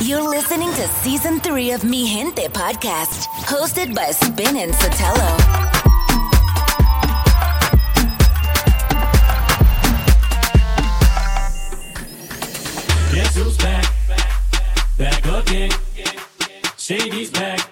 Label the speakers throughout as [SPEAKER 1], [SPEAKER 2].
[SPEAKER 1] You're listening to season three of Mi Gente podcast, hosted by Spin and Sotelo.
[SPEAKER 2] Guess who's back? Back again. Shady's back.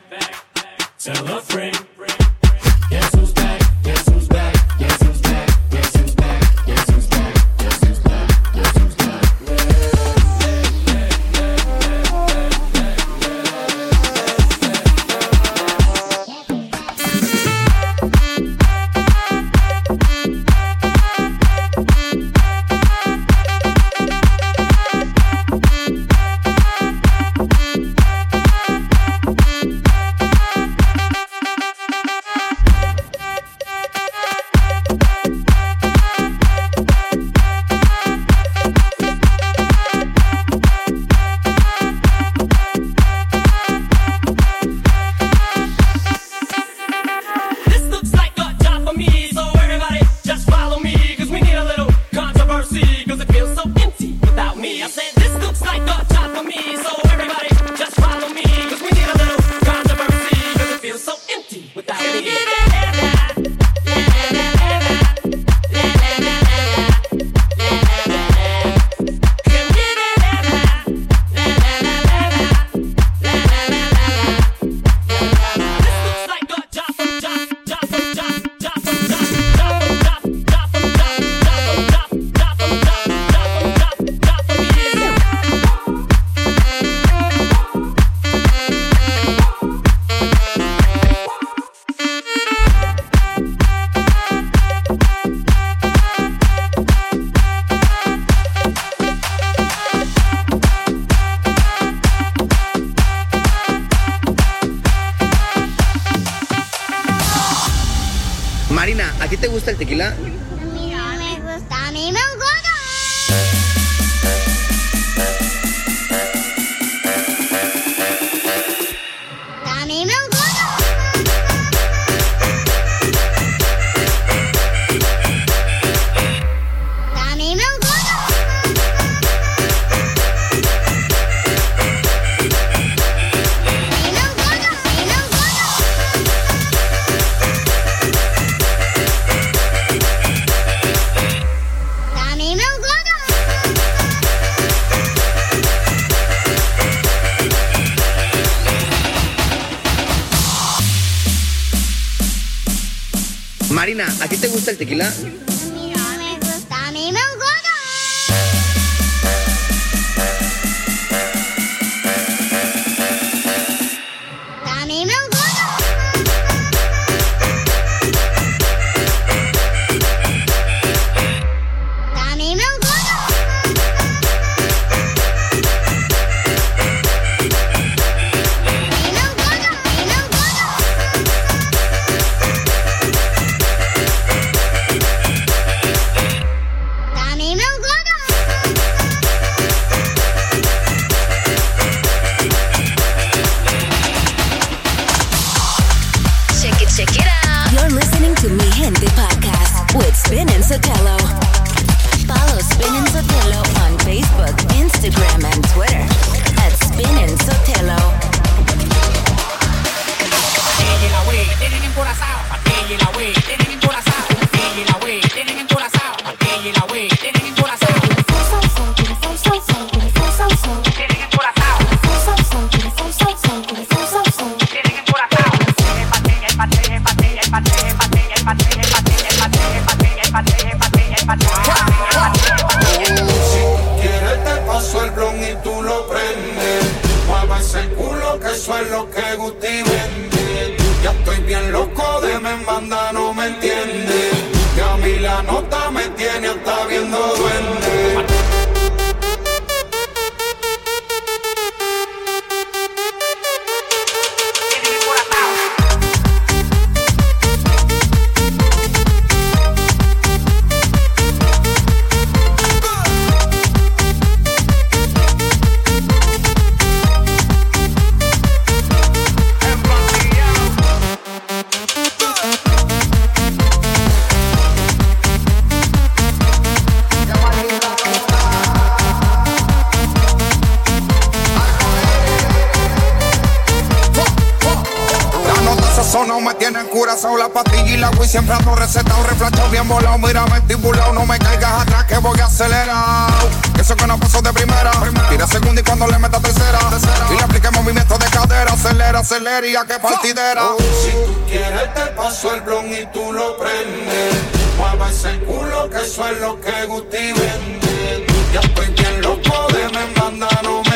[SPEAKER 2] ¿A
[SPEAKER 3] ti te gusta el tequila?
[SPEAKER 4] porquería, que partidera.
[SPEAKER 5] Oh, si tú quieres, te paso el blon y tú lo prendes. Mueve ese culo, que eso es lo que Guti vende. Ya estoy bien loco de me
[SPEAKER 6] mandaron.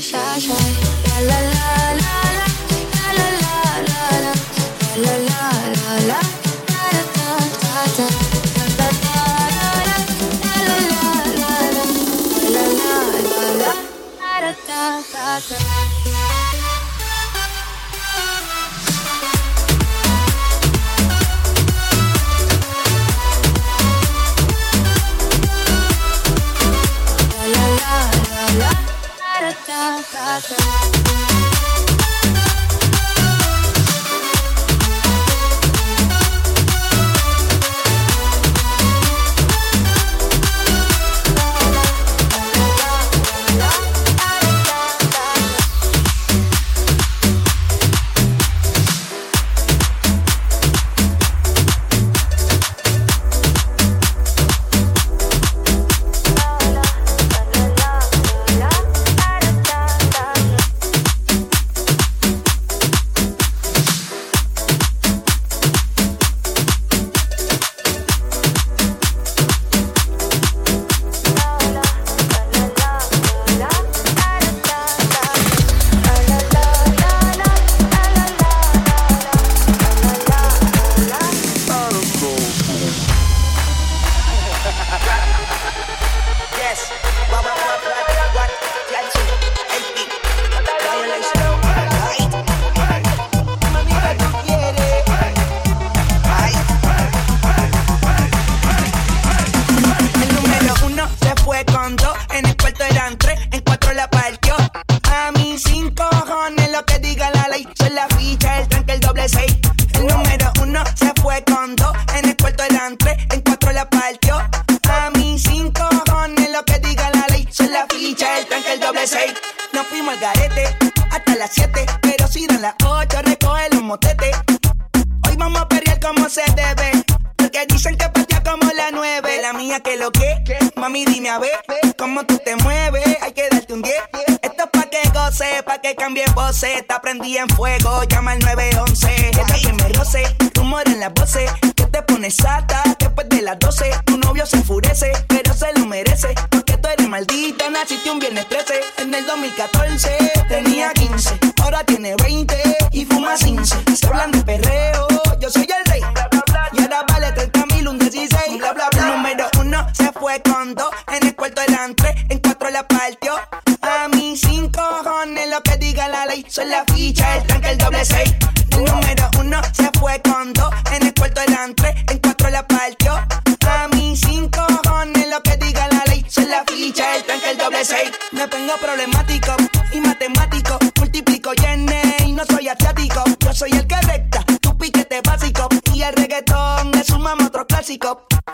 [SPEAKER 6] shy, shy. La la la la la, la la la la la, la la la la la, da da da da da. Da da da da da.
[SPEAKER 7] cry. Fue dos. En el cuarto eran tres, en cuatro la partió. A mí cinco cojones lo que diga la ley. Soy la ficha, el tanque, el doble seis. El número uno se fue con dos. En el cuarto eran tres, en cuatro la partió. A mí cinco cojones lo que diga la ley. Soy la ficha, el tanque, el doble seis. Me pongo problemático y matemático. Multiplico y y no soy asiático. Yo soy el que recta, tu piquete básico. Y el reggaetón le sumamos otro clásico.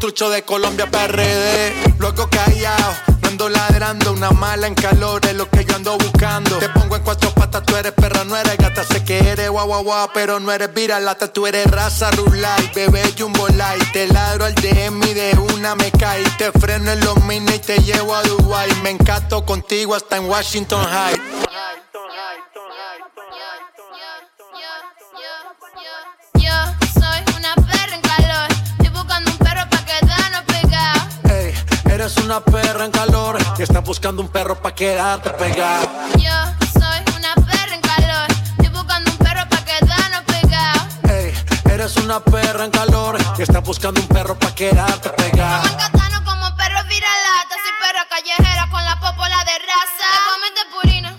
[SPEAKER 8] Trucho de Colombia PRD. Luego callado, no ando ladrando. Una mala en calor es lo que yo ando buscando. Te pongo en cuatro patas, tú eres perra, no eres gata. Sé que eres guau guau guau, pero no eres viralata. Tú eres raza rulay, bebé jumbo light. Te ladro al DM y de una me caí. Te freno en los mini y te llevo a Dubai. Me encanto contigo hasta en Washington High.
[SPEAKER 9] Eres una perra en calor y estás buscando un perro pa' quedarte pegada.
[SPEAKER 10] Yo soy una perra en calor. Estoy buscando un perro pa' quedarnos pegados.
[SPEAKER 9] Ey, eres una perra en calor y estás buscando un perro pa' quedarte pegada.
[SPEAKER 10] Catano como perro viralata. Soy perra callejera con la popola de raza. Te purina,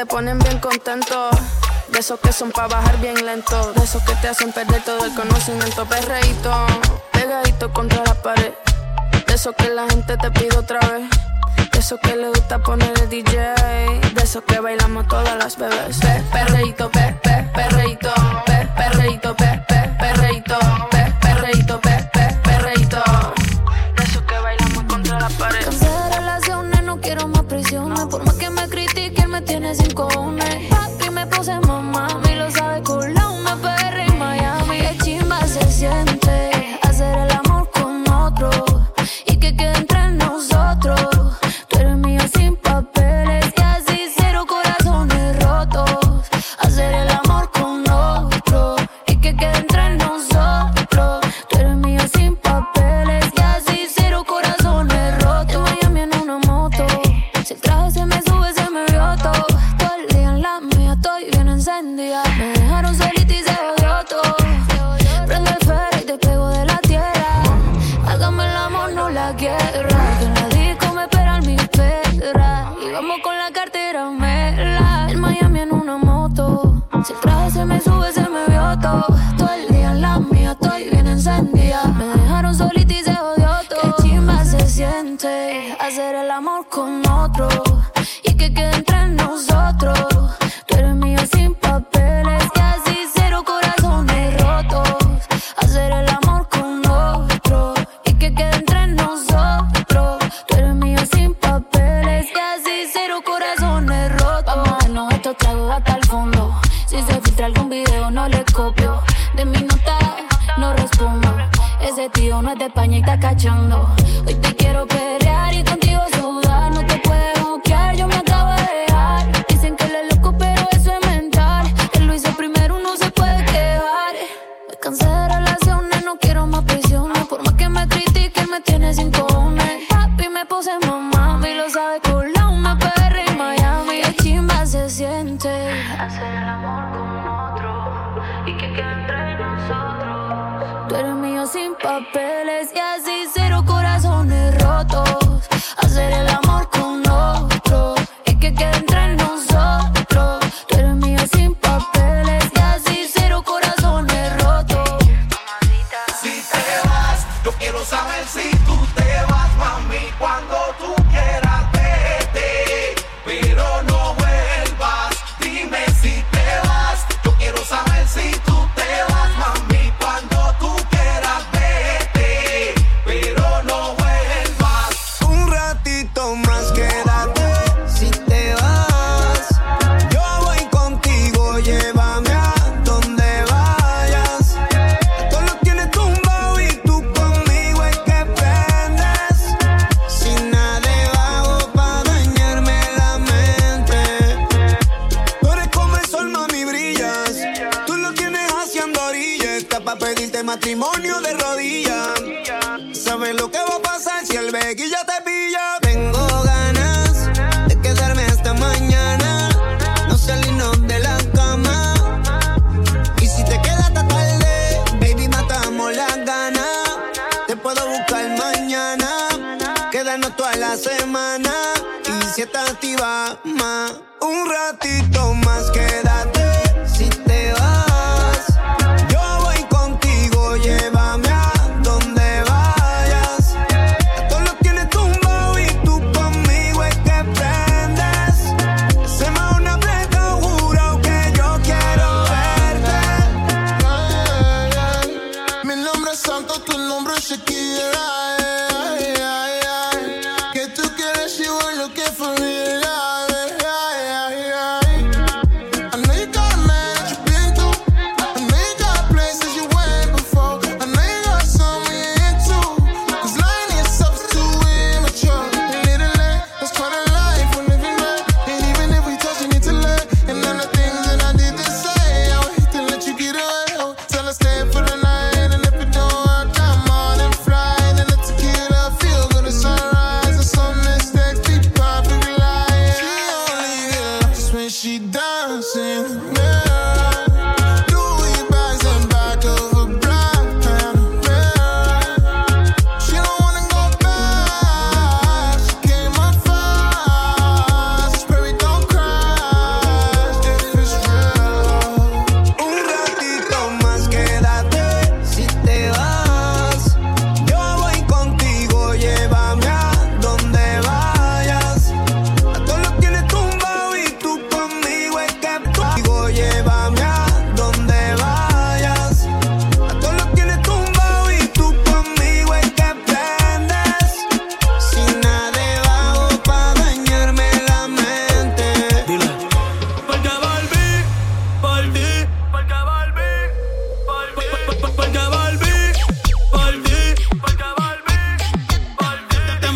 [SPEAKER 10] te
[SPEAKER 11] ponen bien contento. De esos que son pa' bajar bien lento. De esos que te hacen perder todo el conocimiento. Perreíto, pegadito contra la pared. De esos que la gente te pide otra vez. De esos que le gusta poner el DJ. De esos que bailamos todas las bebés. Pe, perreíto, pe, pe,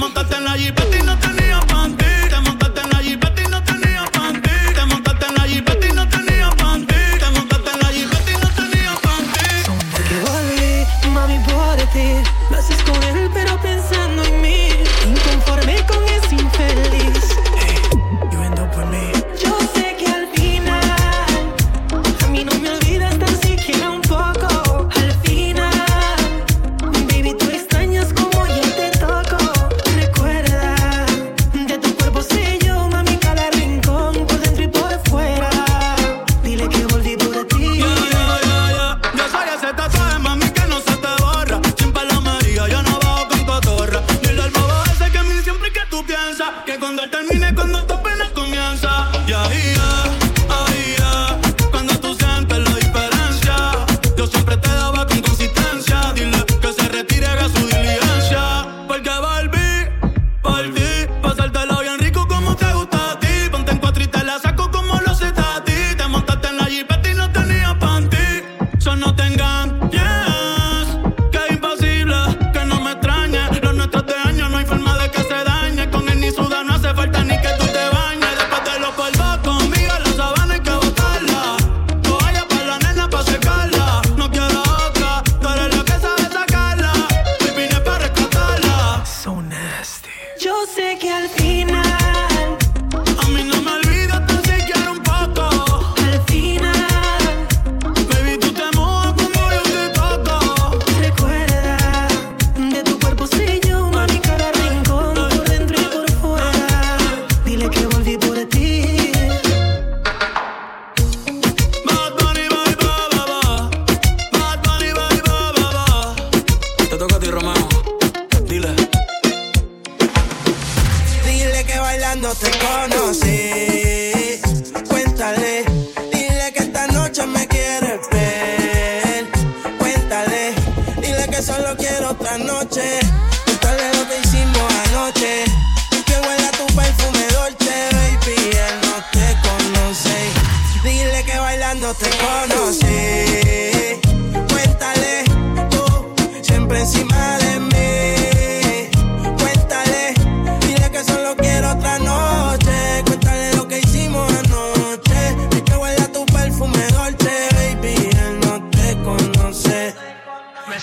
[SPEAKER 12] montaste en la jipeta y no tenía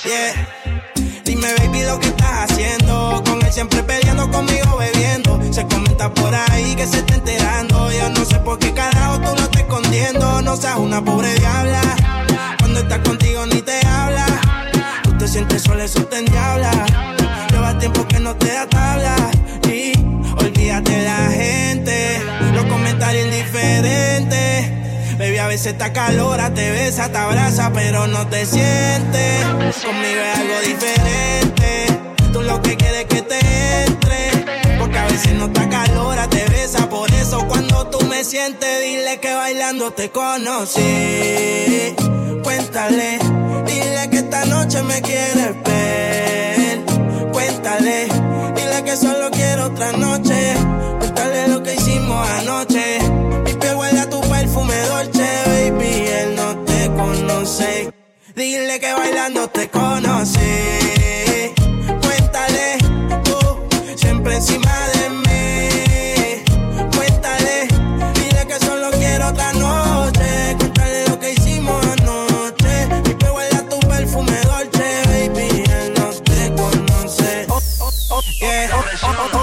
[SPEAKER 13] Dime, baby, lo que estás haciendo. Con él siempre peleando, conmigo bebiendo. Se comenta por ahí que se está enterando. Yo no sé por qué carajo tú lo estás escondiendo. No seas una pobre diabla. Cuando estás contigo ni te habla. Tú te sientes sola, eso te endiabla. Lleva tiempo que no te da tabla. Y olvídate de la gente. Los comentarios indiferentes Baby, a veces está calora, te besa, te abraza, pero no te sientes. Conmigo es algo diferente. Tú lo que quieres que te entre. Porque a veces no te calora, te besa. Por eso cuando tú me sientes, dile que bailando te conocí. Cuéntale, dile que esta noche me quieres ver. Cuéntale, dile que solo quiero otra noche. Cuéntale lo que hicimos anoche perfume Dolce, baby, él no te conoce. Dile que bailando te conoce. Cuéntale, tú, siempre encima de mí. Cuéntale, dile que solo quiero otra noche. Cuéntale lo que hicimos anoche. Y que huele tu perfume Dolce, baby, él no te conoce.
[SPEAKER 14] Oh, oh, oh, yeah. Oh, oh, oh,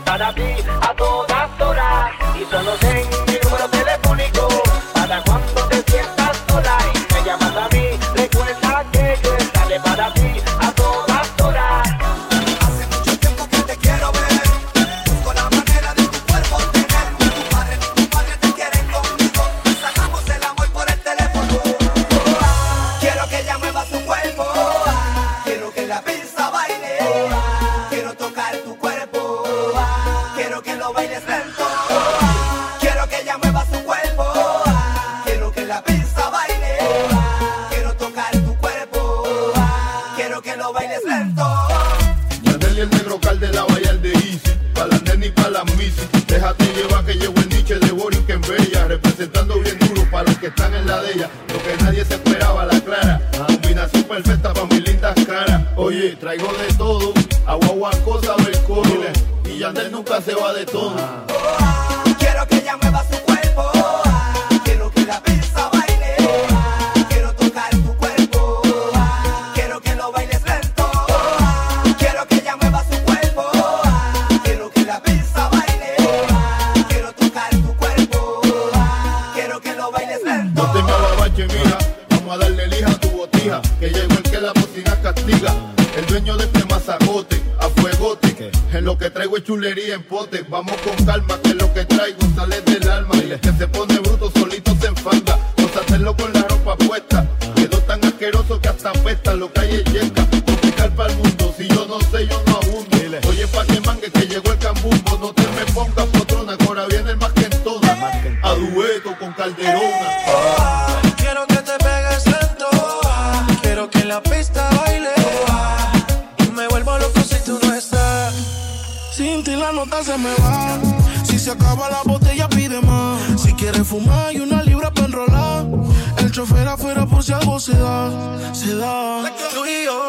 [SPEAKER 14] bada bing. chulería en pote. Vamos con calma, que lo que traigo sale del alma. Y el que se pone bruto solito se enfada. No se hacerlo con la ropa puesta. Quedó tan asqueroso que hasta apesta lo que hay es. Si
[SPEAKER 15] se acaba la botella, pide más. Si quieres fumar, hay una libra para enrolar. El chofer afuera por si algo se da, se da.
[SPEAKER 8] Tú y yo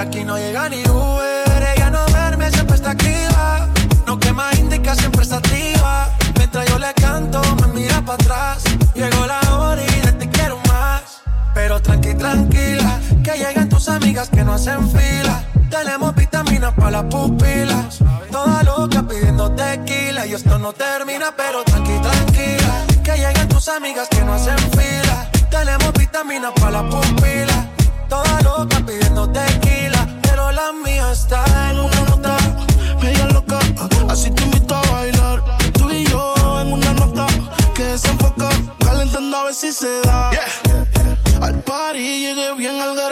[SPEAKER 8] aquí no llega ni Uber. Ella no verme siempre está activa. No quema indica, siempre está activa. Mientras yo le canto, me mira para atrás. Llegó la hora y de ti quiero más. Pero tranqui, tranquila, que llegan tus amigas que no hacen fila. Tenemos vitaminas para las pupilas. Toda loca pidiendo tequila. Y esto no termina, pero tranqui, tranquila. Que llegan tus amigas que no hacen fila. Tenemos vitaminas para las pupilas. Toda loca pidiendo tequila mía está en una nota,
[SPEAKER 15] media loca. Así te invito a bailar. Tú y yo en una nota que desenfoca, calentando a ver si se da. Al party llegué bien al garage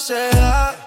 [SPEAKER 15] se.